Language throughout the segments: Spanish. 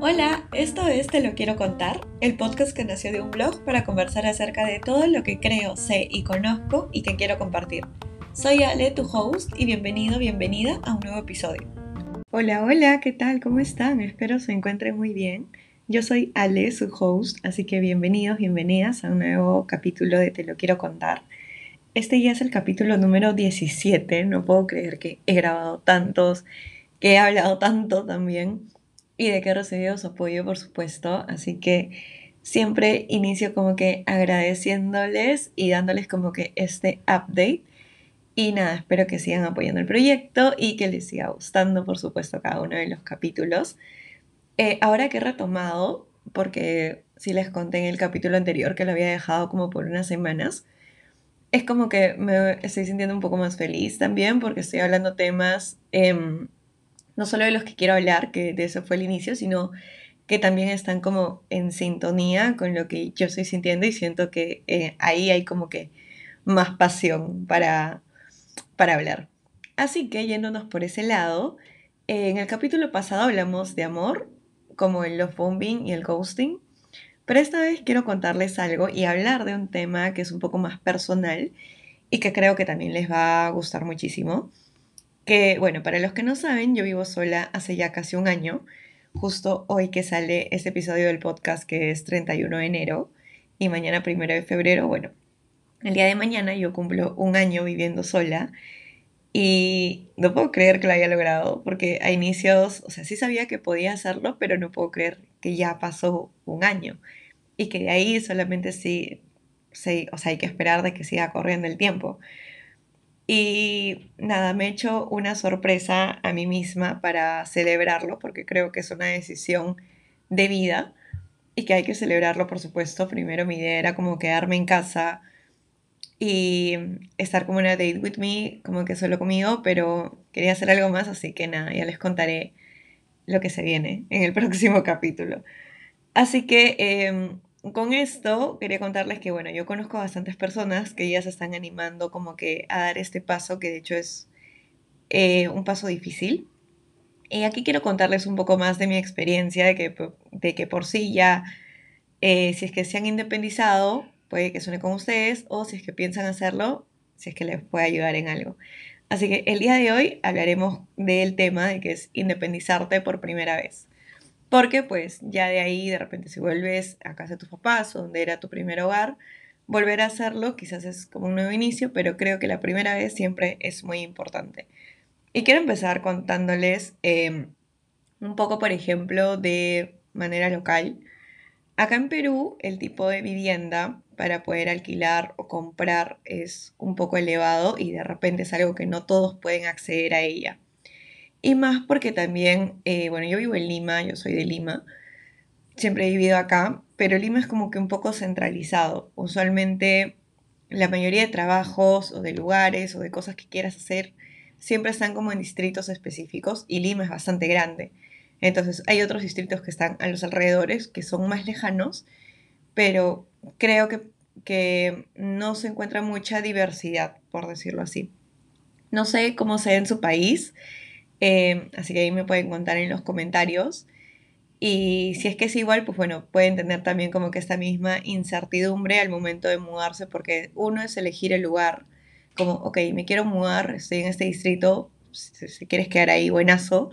Hola, esto es Te lo quiero contar, el podcast que nació de un blog para conversar acerca de todo lo que creo, sé y conozco y que quiero compartir. Soy Ale, tu host, y bienvenido, bienvenida a un nuevo episodio. Hola, hola, ¿qué tal? ¿Cómo están? Espero se encuentren muy bien. Yo soy Ale, su host, así que bienvenidos, bienvenidas a un nuevo capítulo de Te lo quiero contar. Este ya es el capítulo número 17, no puedo creer que he grabado tantos, que he hablado tanto también y de que he recibido su apoyo, por supuesto. Así que siempre inicio como que agradeciéndoles y dándoles como que este update. Y nada, espero que sigan apoyando el proyecto y que les siga gustando, por supuesto, cada uno de los capítulos. Eh, ahora que he retomado, porque sí les conté en el capítulo anterior que lo había dejado como por unas semanas, es como que me estoy sintiendo un poco más feliz también porque estoy hablando temas eh, no solo de los que quiero hablar, que de eso fue el inicio, sino que también están como en sintonía con lo que yo estoy sintiendo y siento que eh, ahí hay como que más pasión para, para hablar. Así que yéndonos por ese lado, en el capítulo pasado hablamos de amor, como el love bombing y el ghosting, pero esta vez quiero contarles algo y hablar de un tema que es un poco más personal y que creo que también les va a gustar muchísimo que, bueno, para los que no saben, yo vivo sola hace ya casi un año, justo hoy que sale este episodio del podcast que es 31 de enero y mañana 1 de febrero, bueno, el día de mañana yo cumplo un año viviendo sola y no puedo creer que lo haya logrado porque a inicios, o sea, sí sabía que podía hacerlo, pero no puedo creer que ya pasó un año y que de ahí solamente sí, sí o sea, hay que esperar de que siga corriendo el tiempo. Y nada, me he hecho una sorpresa a mí misma para celebrarlo, porque creo que es una decisión de vida y que hay que celebrarlo, por supuesto. Primero mi idea era como quedarme en casa y estar como una date with me, como que solo conmigo, pero quería hacer algo más, así que nada, ya les contaré lo que se viene en el próximo capítulo. Así que em, con esto quería contarles que, bueno, yo conozco a bastantes personas que ya se están animando como que a dar este paso, que de hecho es eh, un paso difícil. Y aquí quiero contarles un poco más de mi experiencia, de que, de que por sí ya, eh, si es que se han independizado, puede que suene con ustedes, o si es que piensan hacerlo, si es que les puede ayudar en algo. Así que el día de hoy hablaremos del tema de que es independizarte por primera vez. Porque pues ya de ahí de repente si vuelves a casa de tus papás o donde era tu primer hogar, volver a hacerlo quizás es como un nuevo inicio, pero creo que la primera vez siempre es muy importante. Y quiero empezar contándoles em, un poco, por ejemplo, de manera local. Acá en Perú el tipo de vivienda para poder alquilar o comprar es un poco elevado y de repente es algo que no todos pueden acceder a ella. Y más porque también, eh, bueno, yo vivo en Lima, yo soy de Lima, siempre he vivido acá, pero Lima es como que un poco centralizado. Usualmente la mayoría de trabajos o de lugares o de cosas que quieras hacer siempre están como en distritos específicos y Lima es bastante grande. Entonces hay otros distritos que están a los alrededores que son más lejanos, pero creo que, que no se encuentra mucha diversidad, por decirlo así. No sé cómo sea en su país, Em, así que ahí me pueden contar en los comentarios. Y si es que es igual, pues bueno, pueden tener también como que esta misma incertidumbre al momento de mudarse, porque uno es elegir el lugar, como, ok, me quiero mudar, estoy en este distrito, si, quieres quedar ahí, buenazo,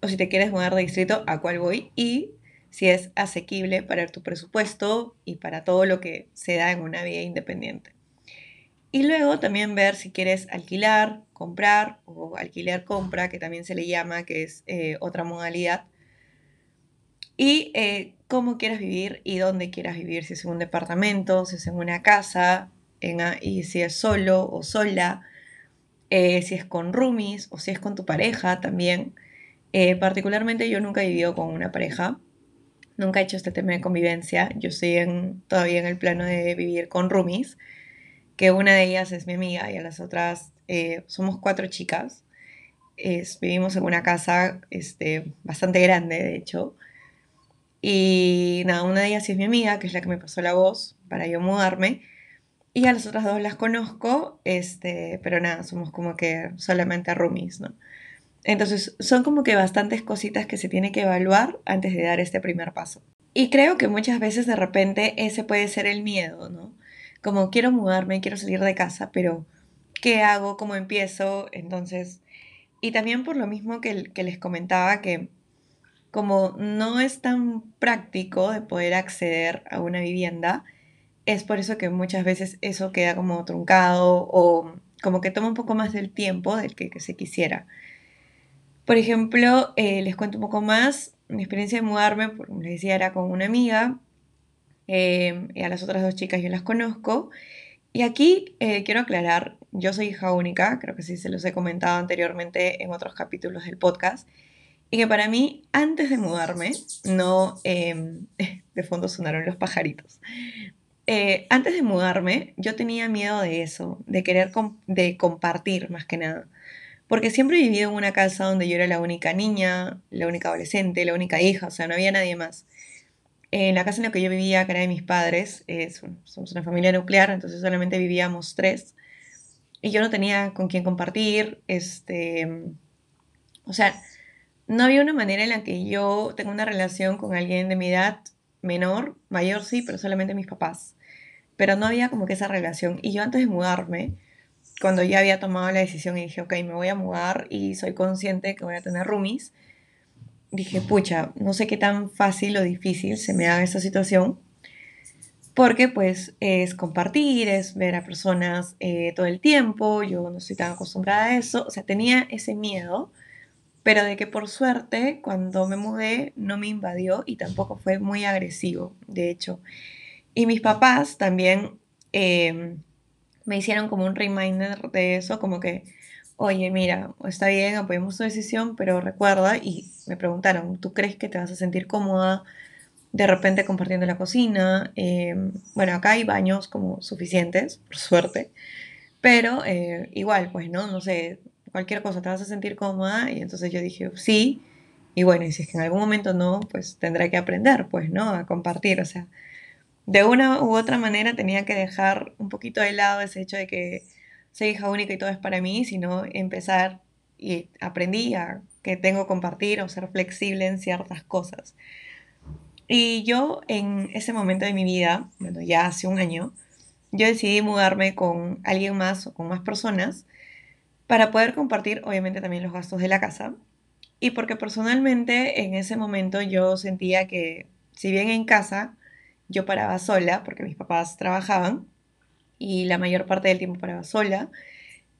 o si te quieres mudar de distrito, ¿a cuál voy? Y si es asequible para tu presupuesto y para todo lo que se da en una vida independiente. Y luego también ver si quieres alquilar, comprar o alquiler-compra, que también se le llama, que es eh, otra modalidad. Y eh, cómo quieras vivir y dónde quieras vivir, si es en un departamento, si es en una casa, y si es solo o sola, eh, si es con roomies o si es con tu pareja también. particularmente yo nunca he vivido con una pareja, nunca he hecho este tema de convivencia, yo estoy en, todavía en el plano de vivir con roomies que una de ellas es mi amiga y a las otras eh, somos cuatro chicas. vivimos en una casa este, bastante grande, de hecho. Y nada, una de ellas es mi amiga, que es la que me pasó la voz para yo mudarme. Y a las otras dos las conozco, este, pero nada, somos como que solamente roomies, ¿no? Entonces, son como que bastantes cositas que se tiene que evaluar antes de dar este primer paso. Y creo que muchas veces de repente ese puede ser el miedo, ¿no? Como quiero mudarme, quiero salir de casa, pero ¿qué hago? ¿Cómo empiezo? Entonces, y también por lo mismo que, les comentaba que como no es tan práctico de poder acceder a una vivienda, es por eso que muchas veces eso queda como truncado o como que toma un poco más del tiempo del que, se quisiera. Por ejemplo, eh, les cuento un poco más. Mi experiencia de mudarme, como les decía, era con una amiga. Eh, y a las otras dos chicas yo las conozco. Y aquí eh, quiero aclarar, yo soy hija única, creo que sí se los he comentado anteriormente en otros capítulos del podcast. Y que para mí, antes de mudarme, no, em, de fondo sonaron los pajaritos. Eh, antes de mudarme, yo tenía miedo de eso, de querer de compartir más que nada. Porque siempre he vivido en una casa donde yo era la única niña, la única adolescente, la única hija, o sea, no había nadie más. En la casa en la que yo vivía, que era de mis padres, somos una familia nuclear, entonces solamente vivíamos tres. Y yo no tenía con quién compartir, este, o sea, no había una manera en la que yo tenga una relación con alguien de mi edad menor, mayor sí, pero solamente mis papás. Pero no había como que esa relación. Y yo antes de mudarme, cuando ya había tomado la decisión y dije, ok, me voy a mudar y soy consciente que voy a tener roomies, dije, pucha, no sé qué tan fácil o difícil se me haga esa situación, porque pues es compartir, es ver a personas eh, todo el tiempo, yo no estoy tan acostumbrada a eso, o sea, tenía ese miedo pero de que por suerte cuando me mudé no me invadió y tampoco fue muy agresivo, de hecho. Y mis papás también em, me hicieron como un reminder de eso, como que, oye, mira, está bien, apoyemos tu decisión, pero recuerda, y me preguntaron, ¿tú crees que te vas a sentir cómoda de repente compartiendo la cocina? Em, bueno, acá hay baños como suficientes, por suerte, pero eh, igual, pues, ¿no? No sé, cualquier cosa, te vas a sentir cómoda. Y entonces yo dije, sí. Y bueno, y si es que en algún momento no, pues tendré que aprender, pues, ¿no? A compartir. O sea, de una u otra manera tenía que dejar un poquito de lado ese hecho de que soy hija única y todo es para mí, sino empezar y aprendí a que tengo que compartir o ser flexible en ciertas cosas. Y yo en ese momento de mi vida, bueno, ya hace un año, yo decidí mudarme con alguien más o con más personas para poder compartir obviamente también los gastos de la casa y porque personalmente en ese momento yo sentía que si bien en casa yo paraba sola porque mis papás trabajaban y la mayor parte del tiempo paraba sola,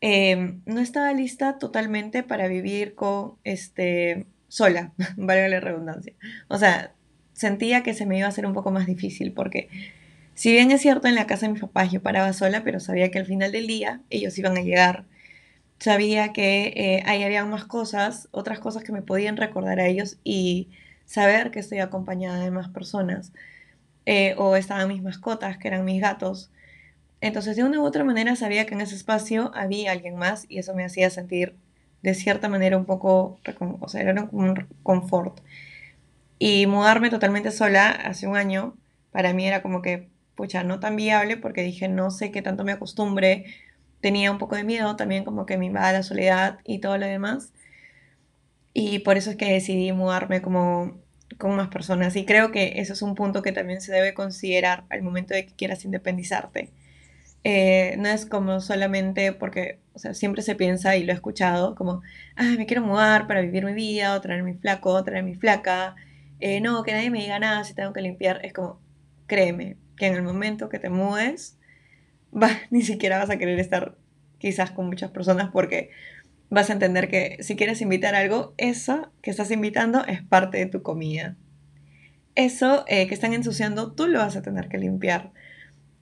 em, no estaba lista totalmente para vivir con este sola, valga la redundancia. O sea, sentía que se me iba a hacer un poco más difícil porque si bien es cierto en la casa de mis papás yo paraba sola, pero sabía que al final del día ellos iban a llegar sabía que eh, ahí había más cosas, otras cosas que me podían recordar a ellos y saber que estoy acompañada de más personas. Eh, o estaban mis mascotas, que eran mis gatos. Entonces, de una u otra manera, sabía que en ese espacio había alguien más y eso me hacía sentir de cierta manera un poco, o sea, era un confort. Y mudarme totalmente sola hace un año, para mí era como que, pucha, no tan viable porque dije, no sé qué tanto me acostumbre tenía un poco de miedo también como que me invada la soledad y todo lo demás. Y por eso es que decidí mudarme como con más personas. Y creo que eso es un punto que también se debe considerar al momento de que quieras independizarte. Eh, no es como solamente porque, siempre se piensa y lo he escuchado como, me quiero mudar para vivir mi vida, o traer mi flaco, o traer mi flaca. Eh, no, que nadie me diga nada si tengo que limpiar. Es como, créeme, que en el momento que te mudes, ni siquiera vas a querer estar quizás con muchas personas porque vas a entender que si quieres invitar algo, eso que estás invitando es parte de tu comida. Eso eh, que están ensuciando, tú lo vas a tener que limpiar.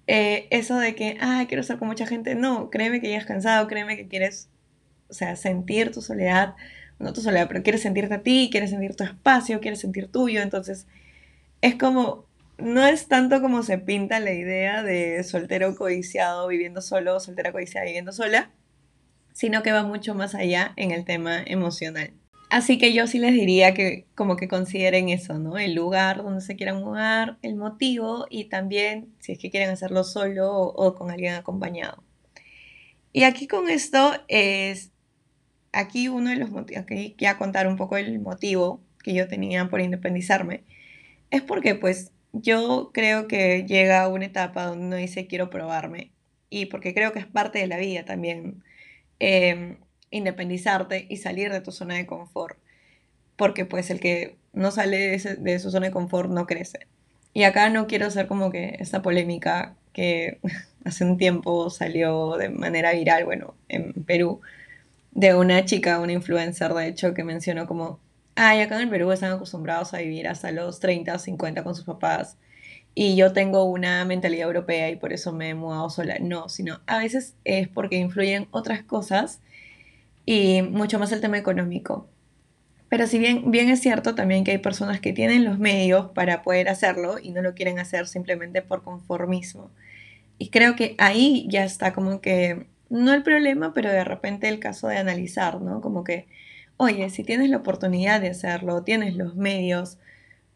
Eh, eso de que, ah, quiero estar con mucha gente, no, créeme que ya has cansado, créeme que quieres, o sea, sentir tu soledad, no tu soledad, pero quieres sentirte a ti, quieres sentir tu espacio, quieres sentir tuyo, entonces es como no es tanto como se pinta la idea de soltero codiciado viviendo solo, soltera codiciada viviendo sola, sino que va mucho más allá en el tema emocional. Así que yo sí les diría que como que consideren eso, ¿no? El lugar donde se quieran mudar, el motivo y también si es que quieren hacerlo solo o, con alguien acompañado. Y aquí con esto es, aquí uno de los motivos, aquí ya contar un poco el motivo que yo tenía por independizarme, es porque pues yo creo que llega una etapa donde uno dice quiero probarme y porque creo que es parte de la vida también em, independizarte y salir de tu zona de confort, porque pues el que no sale de, su zona de confort no crece. Y acá no quiero ser como que esta polémica que hace un tiempo salió de manera viral, bueno, en Perú, de una chica, una influencer de hecho, que mencionó como, ay, acá en el Perú están acostumbrados a vivir hasta los 30 o 50 con sus papás y yo tengo una mentalidad europea y por eso me he mudado sola. No, sino a veces es porque influyen otras cosas y mucho más el tema económico. Pero si bien, bien es cierto también que hay personas que tienen los medios para poder hacerlo y no lo quieren hacer simplemente por conformismo. Y creo que ahí ya está como que, no el problema, pero de repente el caso de analizar, ¿no? Como que, oye, si tienes la oportunidad de hacerlo, tienes los medios,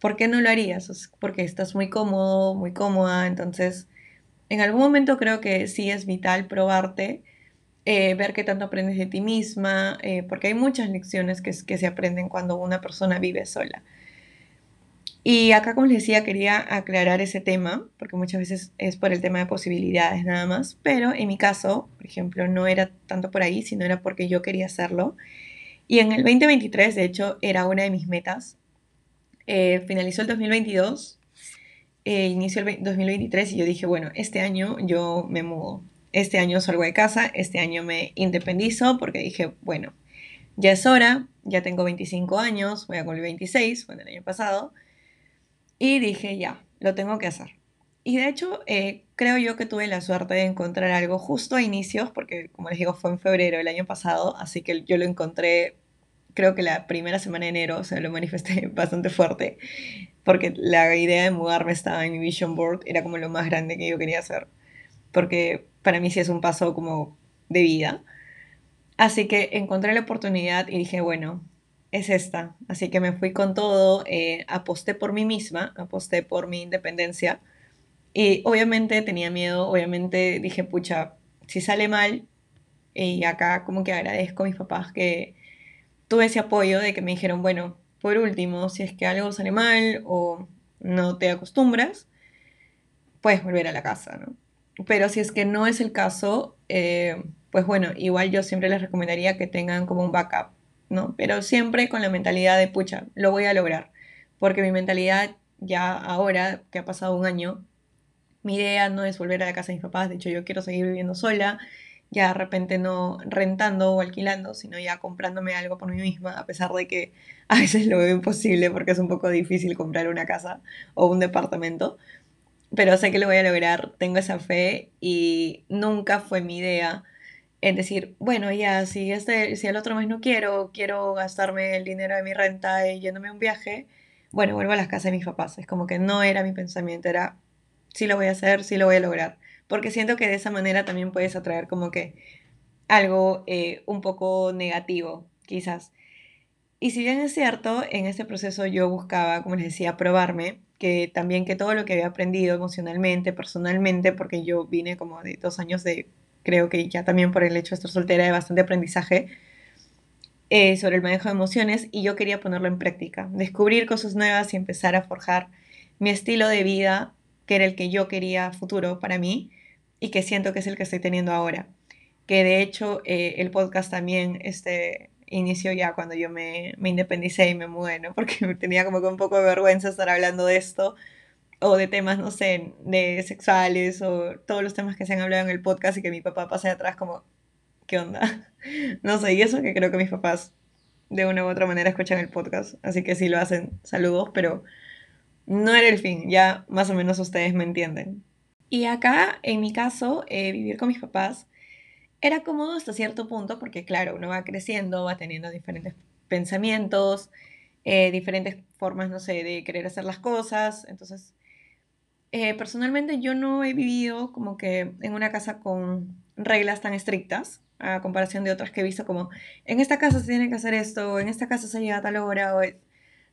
¿por qué no lo harías? Porque estás muy cómodo, muy cómoda, entonces en algún momento creo que sí es vital probarte, eh, ver qué tanto aprendes de ti misma, eh, porque hay muchas lecciones que, se aprenden cuando una persona vive sola. Y acá, como les decía, quería aclarar ese tema, porque muchas veces es por el tema de posibilidades nada más, pero en mi caso, por ejemplo, no era tanto por ahí, sino era porque yo quería hacerlo. Y en el 2023, de hecho, era una de mis metas. Eh, finalizó el 2022, eh, inició el 2023 y yo dije, bueno, este año yo me mudo, este año salgo de casa, este año me independizo, porque dije, bueno, ya es hora, ya tengo 25 años, voy a cumplir 26, bueno, el año pasado y dije, ya, lo tengo que hacer. Y de hecho, eh, creo yo que tuve la suerte de encontrar algo justo a inicios, porque como les digo, fue en febrero del año pasado, así que yo lo encontré, creo que la primera semana de enero, o sea, lo manifesté bastante fuerte, porque la idea de mudarme estaba en mi vision board, era como lo más grande que yo quería hacer, porque para mí sí es un paso como de vida. Así que encontré la oportunidad y dije, bueno, es esta. Así que me fui con todo, eh, aposté por mí misma, aposté por mi independencia. Y obviamente tenía miedo, obviamente dije, pucha, si sale mal, y acá como que agradezco a mis papás que tuve ese apoyo de que me dijeron, bueno, por último, si es que algo sale mal o no te acostumbras, puedes volver a la casa, ¿no? Pero si es que no es el caso, eh, pues bueno, igual yo siempre les recomendaría que tengan como un backup ¿no? Pero siempre con la mentalidad de, pucha, lo voy a lograr. Porque mi mentalidad ya ahora, que ha pasado un año, mi idea no es volver a la casa de mis papás, de hecho yo quiero seguir viviendo sola, ya de repente no rentando o alquilando, sino ya comprándome algo por mí misma, a pesar de que a veces lo veo imposible porque es un poco difícil comprar una casa o un departamento. Pero sé que lo voy a lograr, tengo esa fe y nunca fue mi idea en decir, bueno, ya, si, este, si el otro mes no quiero, quiero gastarme el dinero de mi renta y yéndome a un viaje, bueno, vuelvo a las casas de mis papás. Es como que no era mi pensamiento, era, sí lo voy a hacer, sí lo voy a lograr. Porque siento que de esa manera también puedes atraer como que algo eh, un poco negativo, quizás. Y si bien es cierto, en este proceso yo buscaba, como les decía, probarme, que también que todo lo que había aprendido emocionalmente, personalmente, porque yo vine como de dos años de creo que ya también por el hecho de estar soltera hay bastante aprendizaje eh, sobre el manejo de emociones y yo quería ponerlo en práctica, descubrir cosas nuevas y empezar a forjar mi estilo de vida, que era el que yo quería futuro para mí y que siento que es el que estoy teniendo ahora. Que de hecho eh, el podcast también este, inició ya cuando yo me, me independicé y me mudé, ¿no? Porque tenía como que un poco de vergüenza estar hablando de esto o de temas, no sé, de sexuales o todos los temas que se han hablado en el podcast y que mi papá pase atrás como, ¿qué onda? No sé, y eso que creo que mis papás de una u otra manera escuchan el podcast, así que si lo hacen, saludos, pero no era el fin, ya más o menos ustedes me entienden. Y acá, en mi caso, eh, vivir con mis papás era cómodo hasta cierto punto porque, claro, uno va creciendo, va teniendo diferentes pensamientos, eh, diferentes formas, no sé, de querer hacer las cosas, entonces eh, personalmente yo no he vivido como que en una casa con reglas tan estrictas, a comparación de otras que he visto como, en esta casa se tiene que hacer esto, en esta casa se llega a tal hora, o...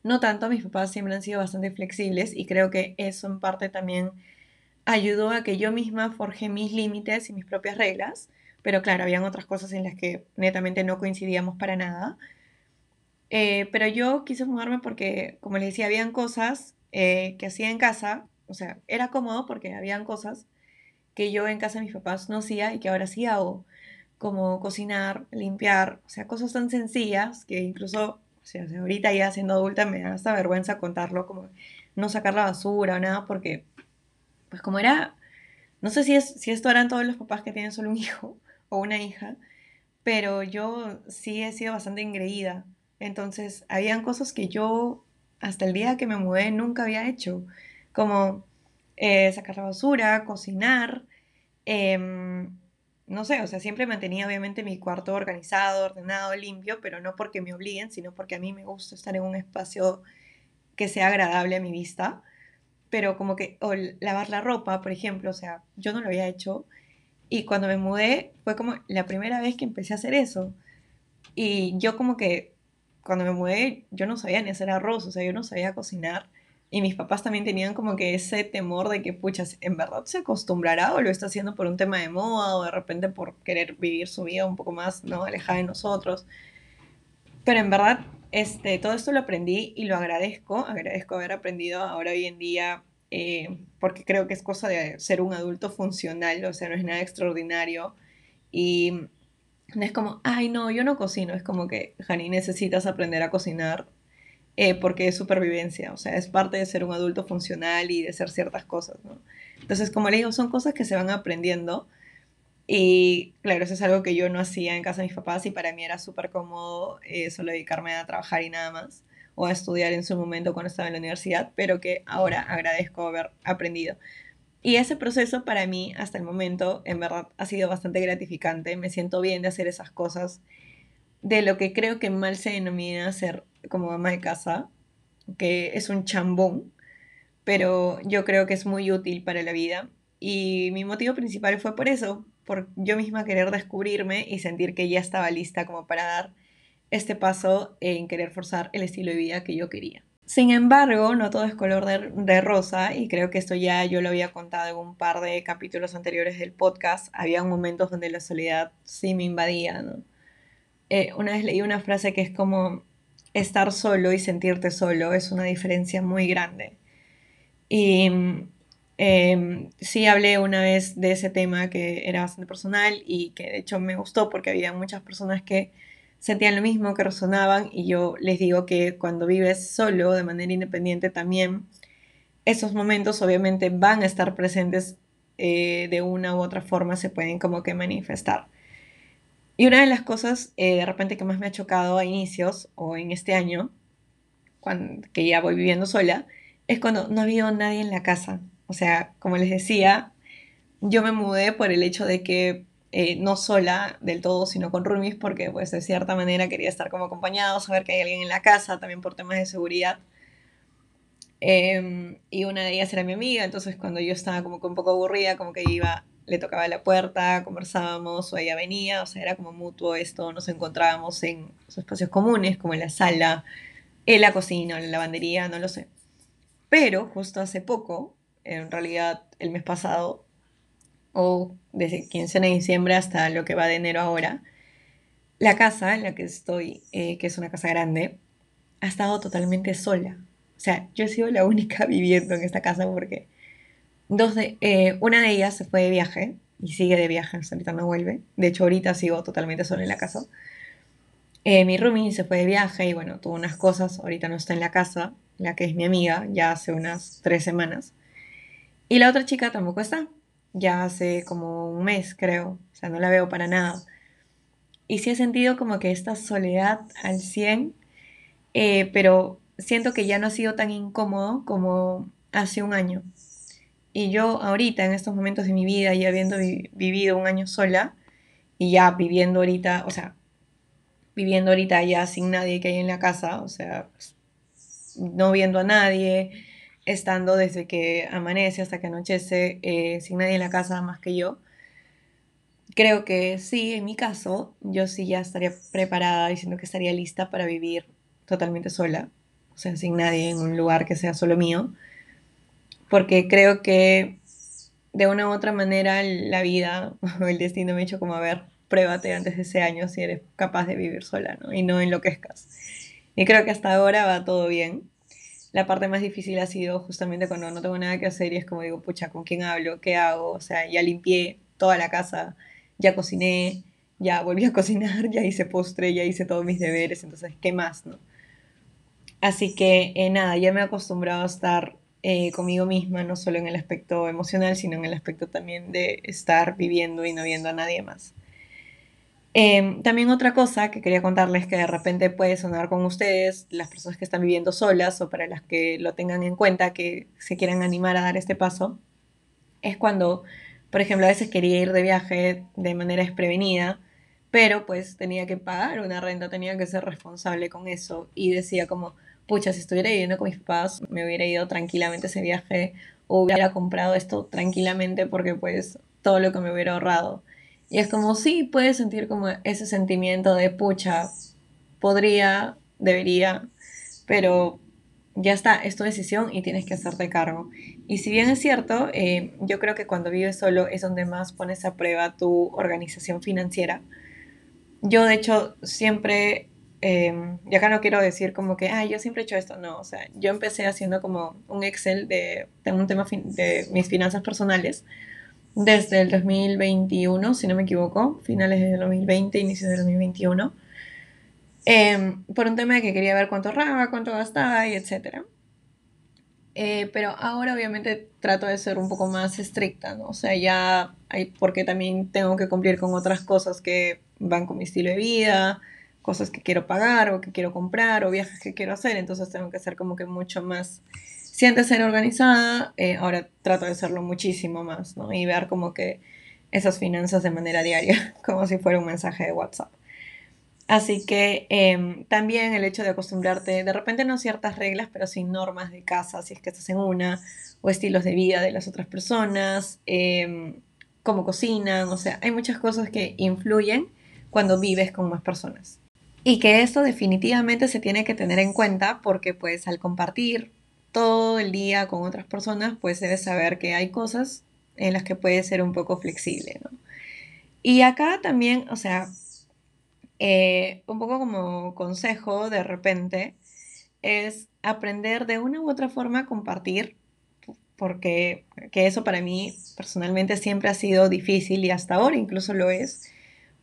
no tanto, mis papás siempre han sido bastante flexibles y creo que eso en parte también ayudó a que yo misma forje mis límites y mis propias reglas, pero claro, habían otras cosas en las que netamente no coincidíamos para nada. Eh, pero yo quise mudarme porque, como les decía, habían cosas eh, que hacía en casa, o sea, era cómodo porque habían cosas que yo en casa de mis papás no hacía y que ahora sí hago, como cocinar, limpiar, o sea, cosas tan sencillas que incluso, o sea, ahorita ya siendo adulta me da hasta vergüenza contarlo, como no sacar la basura o nada, porque, pues como era, no sé si, es, si esto eran todos los papás que tienen solo un hijo o una hija, pero yo sí he sido bastante engreída. Entonces, habían cosas que yo hasta el día que me mudé nunca había hecho, como eh, sacar la basura, cocinar, em, no sé, o sea, siempre mantenía obviamente mi cuarto organizado, ordenado, limpio, pero no porque me obliguen, sino porque a mí me gusta estar en un espacio que sea agradable a mi vista. Pero como que, o lavar la ropa, por ejemplo, o sea, yo no lo había hecho. Y cuando me mudé fue como la primera vez que empecé a hacer eso. Y yo como que cuando me mudé yo no sabía ni hacer arroz, o sea, yo no sabía cocinar. Y mis papás también tenían como que ese temor de que, pucha, ¿en verdad se acostumbrará o lo está haciendo por un tema de moda o de repente por querer vivir su vida un poco más, ¿no? Alejada de nosotros. Pero en verdad, este, todo esto lo aprendí y lo agradezco. Agradezco haber aprendido ahora hoy en día eh, porque creo que es cosa de ser un adulto funcional, o sea, no es nada extraordinario. Y no es como, ay, no, yo no cocino, es como que, Jani, necesitas aprender a cocinar eh, porque es supervivencia, o sea, es parte de ser un adulto funcional y de hacer ciertas cosas, ¿no? Entonces, como le digo, son cosas que se van aprendiendo y claro, eso es algo que yo no hacía en casa de mis papás y para mí era súper cómodo eh, solo dedicarme a trabajar y nada más, o a estudiar en su momento cuando estaba en la universidad, pero que ahora agradezco haber aprendido. Y ese proceso para mí, hasta el momento, en verdad ha sido bastante gratificante. Me siento bien de hacer esas cosas de lo que creo que mal se denomina ser como ama de casa, que es un chambón, pero yo creo que es muy útil para la vida. Y mi motivo principal fue por eso, por yo misma querer descubrirme y sentir que ya estaba lista como para dar este paso en querer forzar el estilo de vida que yo quería. Sin embargo, no todo es color de, rosa y creo que esto ya yo lo había contado en un par de capítulos anteriores del podcast. Había momentos donde la soledad sí me invadía. Eh, una vez leí una frase que es como estar solo y sentirte solo es una diferencia muy grande. Y em, sí hablé una vez de ese tema que era bastante personal y que de hecho me gustó porque había muchas personas que sentían lo mismo, que resonaban y yo les digo que cuando vives solo de manera independiente también, esos momentos obviamente van a estar presentes eh, de una u otra forma, se pueden como que manifestar. Y una de las cosas eh, de repente que más me ha chocado a inicios o en este año, cuando, que ya voy viviendo sola, es cuando no ha habido nadie en la casa. O sea, como les decía, yo me mudé por el hecho de que eh, no sola del todo, sino con roomies, porque pues de cierta manera quería estar como acompañado, saber que hay alguien en la casa, también por temas de seguridad. Em, y una de ellas era mi amiga, entonces cuando yo estaba como un poco aburrida, como que iba le tocaba la puerta, conversábamos o ella venía, o sea, era como mutuo esto, nos encontrábamos en espacios comunes, como en la sala, en la cocina, en la lavandería, no lo sé. Pero justo hace poco, en realidad el mes pasado, o desde 15 de diciembre hasta lo que va de enero ahora, la casa en la que estoy, eh, que es una casa grande, ha estado totalmente sola. O sea, yo he sido la única viviendo en esta casa porque Dos de, eh, una de ellas se fue de viaje y sigue de viaje, ahorita no vuelve. De hecho, ahorita sigo totalmente sola en la casa. Eh, mi roomie se fue de viaje y bueno, tuvo unas cosas, ahorita no está en la casa, la que es mi amiga, ya hace unas tres semanas. Y la otra chica tampoco está, ya hace como un mes creo, o sea, no la veo para nada. Y sí he sentido como que esta soledad al 100, eh, pero siento que ya no ha sido tan incómodo como hace un año. Y yo ahorita, en estos momentos de mi vida, ya habiendo vivido un año sola, y ya viviendo ahorita, o sea, viviendo ahorita ya sin nadie que hay en la casa, o sea, no viendo a nadie, estando desde que amanece hasta que anochece, eh, sin nadie en la casa más que yo. Creo que sí, en mi caso, yo sí ya estaría preparada diciendo que estaría lista para vivir totalmente sola, o sea, sin nadie en un lugar que sea solo mío porque creo que de una u otra manera la vida o el destino me ha hecho como a ver, pruébate antes de ese año si eres capaz de vivir sola, ¿no? Y no enloquezcas. Y creo que hasta ahora va todo bien. La parte más difícil ha sido justamente cuando no tengo nada que hacer y es como digo, pucha, ¿con quién hablo? ¿Qué hago? O sea, ya limpié toda la casa, ya cociné, ya volví a cocinar, ya hice postre, ya hice todos mis deberes, entonces, ¿qué más, no? Así que eh, nada, ya me he acostumbrado a estar eh, conmigo misma, no solo en el aspecto emocional, sino en el aspecto también de estar viviendo y no viendo a nadie más. Em, también otra cosa que quería contarles que de repente puede sonar con ustedes, las personas que están viviendo solas o para las que lo tengan en cuenta, que se quieran animar a dar este paso, es cuando, por ejemplo, a veces quería ir de viaje de manera desprevenida, pero pues tenía que pagar una renta, tenía que ser responsable con eso y decía como, pucha, si estuviera viviendo con mis papás, me hubiera ido tranquilamente ese viaje o hubiera comprado esto tranquilamente porque pues todo lo que me hubiera ahorrado. Y es como, sí, puedes sentir como ese sentimiento de pucha, podría, debería, pero ya está, es tu decisión y tienes que hacerte cargo. Y si bien es cierto, eh, yo creo que cuando vives solo es donde más pones a prueba tu organización financiera. Yo de hecho siempre, eh, y acá no quiero decir como que, ah, yo siempre he hecho esto, no, o sea, yo empecé haciendo como un Excel de, de un tema de mis finanzas personales desde el 2021, si no me equivoco, finales del 2020, inicios del 2021, em, por un tema de que quería ver cuánto ahorraba, cuánto gastaba y etc. Eh, pero ahora obviamente trato de ser un poco más estricta, ¿no? O sea, ya hay, porque también tengo que cumplir con otras cosas que van con mi estilo de vida, cosas que quiero pagar o que quiero comprar o viajes que quiero hacer, entonces tengo que ser como que mucho más si antes era organizada, eh, ahora trato de hacerlo muchísimo más, ¿no? Y ver como que esas finanzas de manera diaria, como si fuera un mensaje de WhatsApp. Así que em, también el hecho de acostumbrarte, de repente no ciertas reglas, pero sí normas de casa, si es que estás en una, o estilos de vida de las otras personas, eh, cómo cocinan, o sea, hay muchas cosas que influyen cuando vives con más personas. Y que esto definitivamente se tiene que tener en cuenta porque pues al compartir todo el día con otras personas, pues debes saber que hay cosas en las que puedes ser un poco flexible. Y acá también, o sea, eh, un poco como consejo de repente, es aprender de una u otra forma a compartir, porque que eso para mí personalmente siempre ha sido difícil y hasta ahora incluso lo es,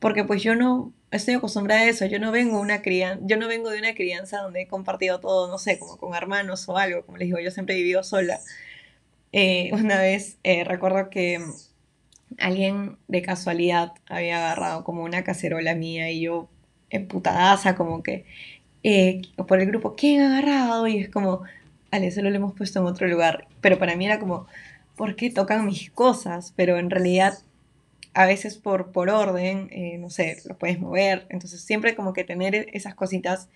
porque pues yo no estoy acostumbrada a eso, yo no vengo una yo no vengo de una crianza donde he compartido todo, no sé, como con hermanos o algo, como les digo, yo siempre he vivido sola. Eh, una vez eh, recuerdo que alguien de casualidad había agarrado como una cacerola mía y yo emputadaza como que eh, por el grupo, ¿quién ha agarrado? Y es como, vale, eso lo hemos puesto en otro lugar, pero para mí era como, ¿por qué tocan mis cosas? Pero en realidad a veces por, por orden, eh, no sé, lo puedes mover. Entonces siempre como que tener esas cositas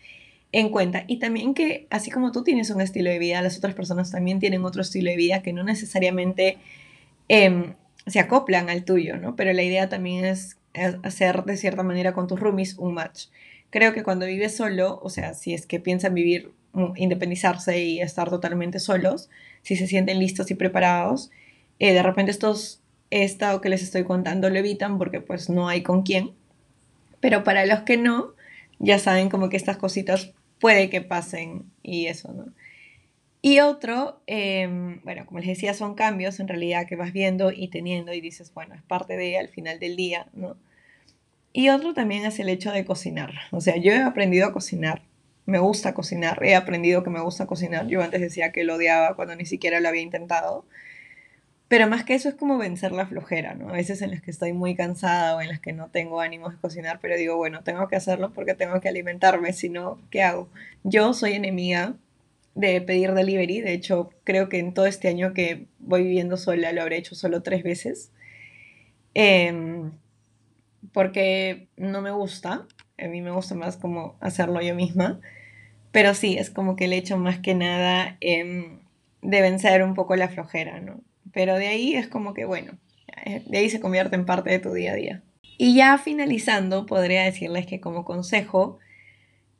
en cuenta. Y también que así como tú tienes un estilo de vida, las otras personas también tienen otro estilo de vida que no necesariamente em, se acoplan al tuyo, ¿no? Pero la idea también es hacer de cierta manera con tus roomies un match. Creo que cuando vives solo, o sea, si es que piensan vivir, mm, independizarse y estar totalmente solos, si se sienten listos y preparados, eh, de repente estos esta que les estoy contando lo evitan porque pues no hay con quién. Pero para los que no, ya saben como que estas cositas puede que pasen y eso, ¿no? Y otro, em, bueno, como les decía, son cambios en realidad que vas viendo y teniendo y dices, bueno, es parte de al final del día, ¿no? Y otro también es el hecho de cocinar. O sea, yo he aprendido a cocinar, me gusta cocinar, he aprendido que me gusta cocinar. Yo antes decía que lo odiaba cuando ni siquiera lo había intentado. Pero más que eso es como vencer la flojera, ¿no? A veces en las que estoy muy cansada o en las que no tengo ánimos de cocinar, pero digo, bueno, tengo que hacerlo porque tengo que alimentarme, si no, ¿qué hago? Yo soy enemiga de pedir delivery, de hecho, creo que en todo este año que voy viviendo sola lo habré hecho solo tres veces, em, porque no me gusta, a mí me gusta más como hacerlo yo misma, pero sí, es como que el hecho más que nada em, de vencer un poco la flojera, ¿no? Pero de ahí es como que, bueno, eh, de ahí se convierte en parte de tu día a día. Y ya finalizando, podría decirles que como consejo,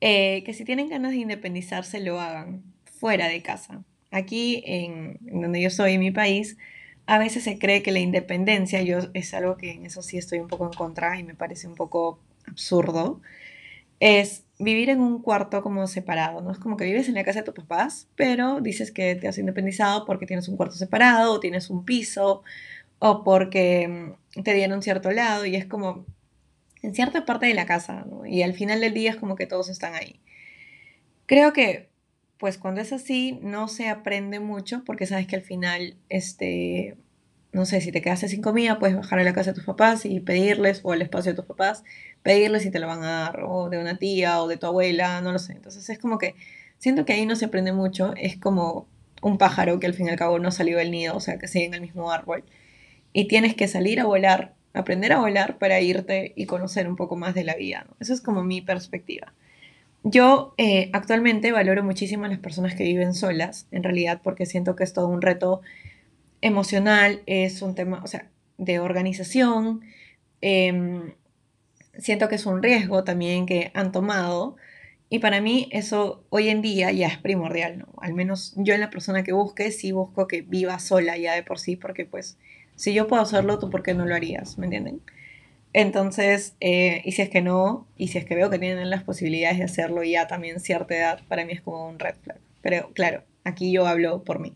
eh, que si tienen ganas de independizarse, lo hagan fuera de casa. Aquí, en, donde yo soy, en mi país, a veces se cree que la independencia, yo es algo que en eso sí estoy un poco en contra y me parece un poco absurdo, es vivir en un cuarto como separado, ¿no? Es como que vives en la casa de tus papás, pero dices que te has independizado porque tienes un cuarto separado o tienes un piso o porque mm, te dieron cierto lado y es como en cierta parte de la casa, ¿no? Y al final del día es como que todos están ahí. Creo que pues cuando es así no se aprende mucho porque sabes que al final, este, no sé, si te quedaste sin comida, puedes bajar a la casa de tus papás y pedirles, o al espacio de tus papás, pedirles si te lo van a dar, o de una tía, o de tu abuela, no lo sé. Entonces es como que siento que ahí no se aprende mucho, es como un pájaro que al fin y al cabo no salió del nido, o sea, que sigue en el mismo árbol. Y tienes que salir a volar, aprender a volar para irte y conocer un poco más de la vida. ¿no? Eso es como mi perspectiva. Yo eh, actualmente valoro muchísimo a las personas que viven solas, en realidad, porque siento que es todo un reto emocional, es un tema, o sea, de organización. Em, siento que es un riesgo también que han tomado. Y para mí eso hoy en día ya es primordial, ¿no? Al menos yo en la persona que busque, sí busco que viva sola ya de por sí, porque pues si yo puedo hacerlo, tú por qué no lo harías, ¿me entienden? Entonces, eh, y si es que no, y si es que veo que tienen las posibilidades de hacerlo ya también cierta edad, para mí es como un red flag. Pero claro, aquí yo hablo por mí.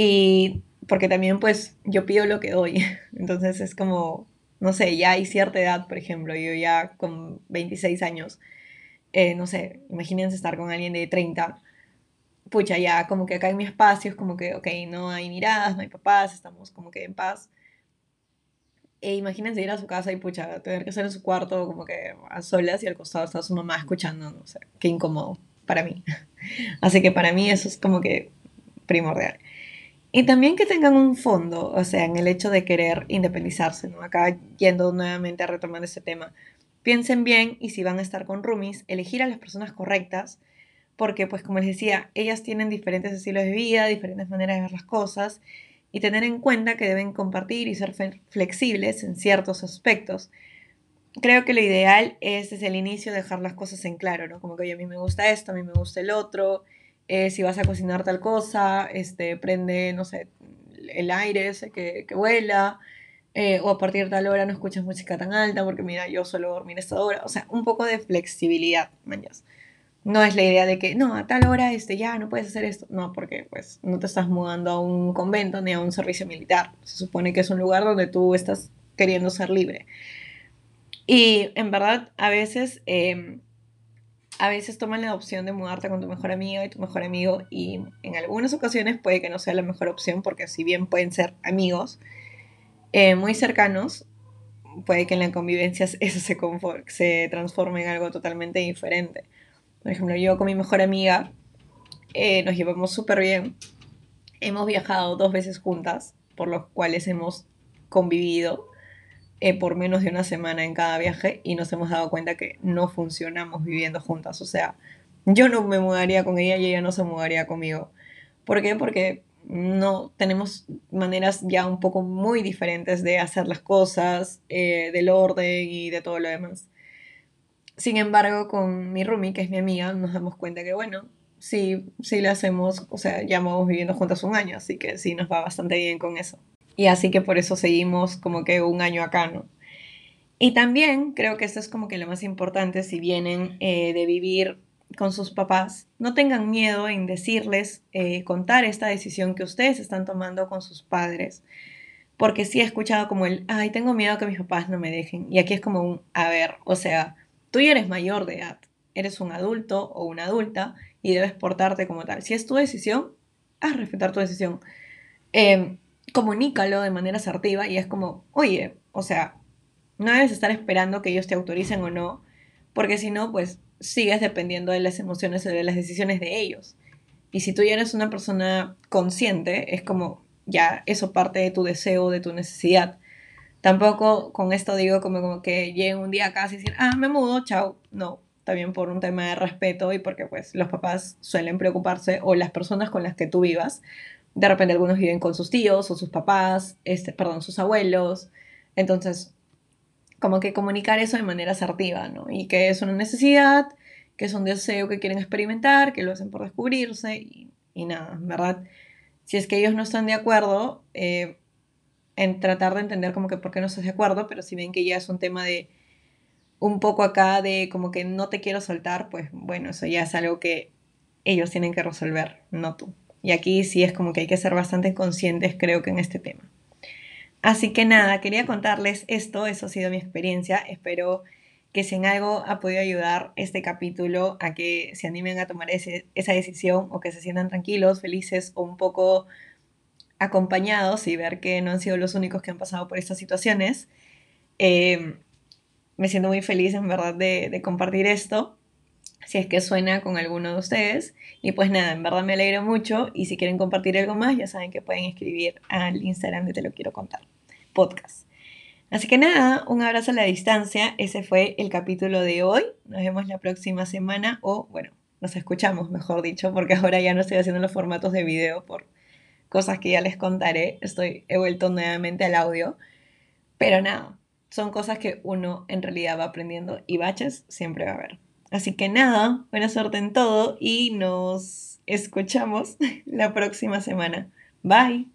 Y porque también pues yo pido lo que doy. Entonces es como, no sé, ya hay cierta edad, por ejemplo, yo ya con 26 años, eh, no sé, imagínense estar con alguien de 30. Pucha, ya como que acá en mi espacio es como que, ok, no hay miradas, no hay papás, estamos como que en paz e imagínense ir a su casa y pucha, tener que estar en su cuarto como que a solas y al costado está su mamá escuchando, no sé, qué incómodo para mí. Así que para mí eso es como que primordial. Y también que tengan un fondo, o sea, en el hecho de querer independizarse, ¿no? Acá yendo nuevamente a retomar ese tema. Piensen bien y si van a estar con roomies, elegir a las personas correctas, porque pues como les decía, ellas tienen diferentes estilos de vida, diferentes maneras de ver las cosas y tener en cuenta que deben compartir y ser flexibles en ciertos aspectos. Creo que lo ideal es desde el inicio dejar las cosas en claro, ¿no? Como que a mí me gusta esto, a mí me gusta el otro, eh, si vas a cocinar tal cosa, este, prende, no sé, el aire ese que, que vuela, eh, o a partir de tal hora no escuchas música tan alta porque mira, yo suelo dormir esta hora, o sea, un poco de flexibilidad, mañas. No es la idea de que, no, a tal hora este, ya no puedes hacer esto. No, porque pues no te estás mudando a un convento ni a un servicio militar. Se supone que es un lugar donde tú estás queriendo ser libre. Y en verdad, a veces, em, a veces toman la opción de mudarte con tu mejor amiga y tu mejor amigo y en algunas ocasiones puede que no sea la mejor opción porque si bien pueden ser amigos eh, muy cercanos, puede que en la convivencia eso se, se transforme en algo totalmente diferente. Por ejemplo, yo con mi mejor amiga eh, nos llevamos súper bien. Hemos viajado dos veces juntas, por los cuales hemos convivido eh, por menos de una semana en cada viaje y nos hemos dado cuenta que no funcionamos viviendo juntas. O sea, yo no me mudaría con ella y ella no se mudaría conmigo. ¿Por qué? Porque no tenemos maneras ya un poco muy diferentes de hacer las cosas, eh, del orden y de todo lo demás. Sin embargo, con mi roomie, que es mi amiga, nos damos cuenta que, bueno, sí, sí le hacemos, o sea, ya vamos viviendo juntas un año, así que sí nos va bastante bien con eso. Y así que por eso seguimos como que un año acá, ¿no? Y también creo que esto es como que lo más importante si vienen eh, de vivir con sus papás, no tengan miedo en decirles, eh, contar esta decisión que ustedes están tomando con sus padres. Porque sí he escuchado como el, ay, tengo miedo que mis papás no me dejen. Y aquí es como un, a ver, o sea, Tú ya eres mayor de edad, eres un adulto o una adulta y debes portarte como tal. Si es tu decisión, haz respetar tu decisión. Em, comunícalo de manera asertiva y es como, oye, o sea, no debes estar esperando que ellos te autoricen o no, porque si no, pues sigues dependiendo de las emociones o de las decisiones de ellos. Y si tú ya eres una persona consciente, es como, ya eso parte de tu deseo, de tu necesidad. Tampoco con esto digo como, como que lleguen un día a casa y decir, ah, me mudo, chao. No, también por un tema de respeto y porque pues los papás suelen preocuparse o las personas con las que tú vivas. De repente algunos viven con sus tíos o sus papás, este, perdón, sus abuelos. Entonces, como que comunicar eso de manera asertiva, ¿no? Y que es una necesidad, que es un deseo que quieren experimentar, que lo hacen por descubrirse y, y nada, ¿verdad? si es que ellos no están de acuerdo, eh, en tratar de entender como que por qué no estás de acuerdo, pero si ven que ya es un tema de un poco acá de como que no te quiero soltar, pues bueno, eso ya es algo que ellos tienen que resolver, no tú. Y aquí sí es como que hay que ser bastante conscientes, creo que en este tema. Así que nada, quería contarles esto, eso ha sido mi experiencia, espero que si en algo ha podido ayudar este capítulo a que se animen a tomar esa decisión o que se sientan tranquilos, felices o un poco acompañados y ver que no han sido los únicos que han pasado por estas situaciones. Eh, me siento muy feliz en verdad de, de, compartir esto, si es que suena con alguno de ustedes. Y pues nada, en verdad me alegro mucho y si quieren compartir algo más, ya saben que pueden escribir al Instagram de Te lo quiero contar, podcast. Así que nada, un abrazo a la distancia. Ese fue el capítulo de hoy. Nos vemos la próxima semana o bueno, nos escuchamos, mejor dicho, porque ahora ya no estoy haciendo los formatos de video por cosas que ya les contaré. Estoy, he vuelto nuevamente al audio. Pero nada, son cosas que uno en realidad va aprendiendo y baches siempre va a haber. Así que nada, buena suerte en todo y nos escuchamos la próxima semana. Bye.